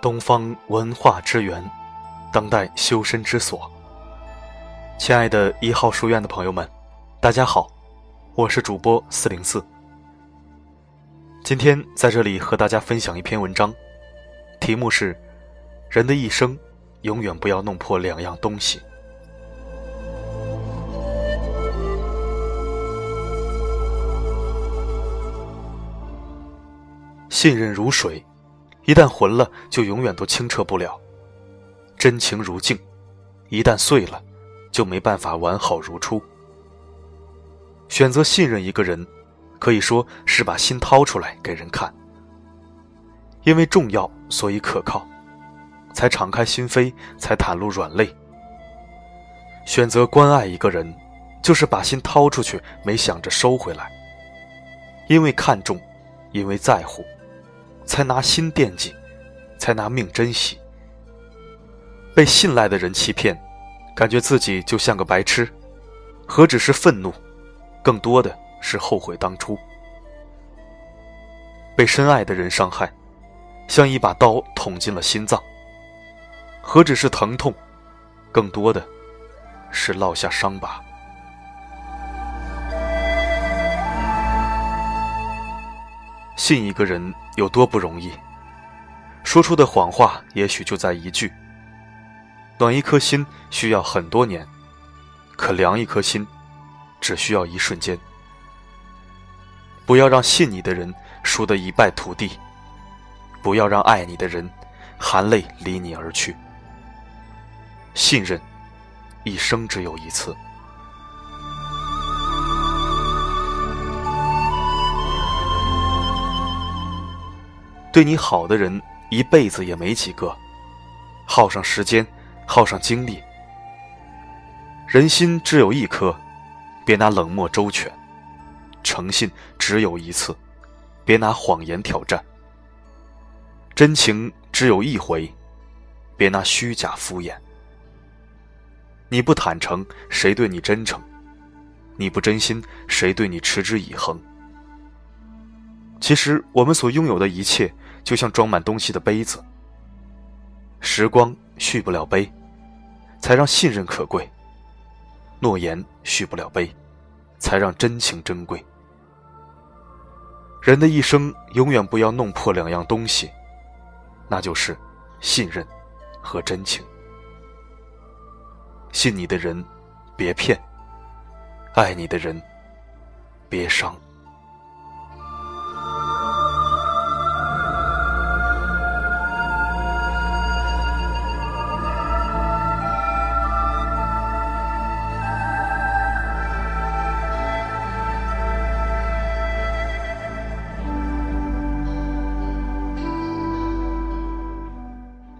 东方文化之源，当代修身之所。亲爱的一号书院的朋友们，大家好，我是主播四零四。今天在这里和大家分享一篇文章，题目是：人的一生，永远不要弄破两样东西。信任如水，一旦浑了，就永远都清澈不了；真情如镜，一旦碎了，就没办法完好如初。选择信任一个人，可以说是把心掏出来给人看。因为重要，所以可靠，才敞开心扉，才袒露软肋。选择关爱一个人，就是把心掏出去，没想着收回来。因为看重，因为在乎。才拿心惦记，才拿命珍惜。被信赖的人欺骗，感觉自己就像个白痴，何止是愤怒，更多的是后悔当初。被深爱的人伤害，像一把刀捅进了心脏，何止是疼痛，更多的是落下伤疤。信一个人有多不容易，说出的谎话也许就在一句。暖一颗心需要很多年，可凉一颗心只需要一瞬间。不要让信你的人输得一败涂地，不要让爱你的人含泪离你而去。信任，一生只有一次。对你好的人，一辈子也没几个，耗上时间，耗上精力。人心只有一颗，别拿冷漠周全；诚信只有一次，别拿谎言挑战；真情只有一回，别拿虚假敷衍。你不坦诚，谁对你真诚？你不真心，谁对你持之以恒？其实，我们所拥有的一切。就像装满东西的杯子，时光续不了杯，才让信任可贵；诺言续不了杯，才让真情珍贵。人的一生永远不要弄破两样东西，那就是信任和真情。信你的人，别骗；爱你的人，别伤。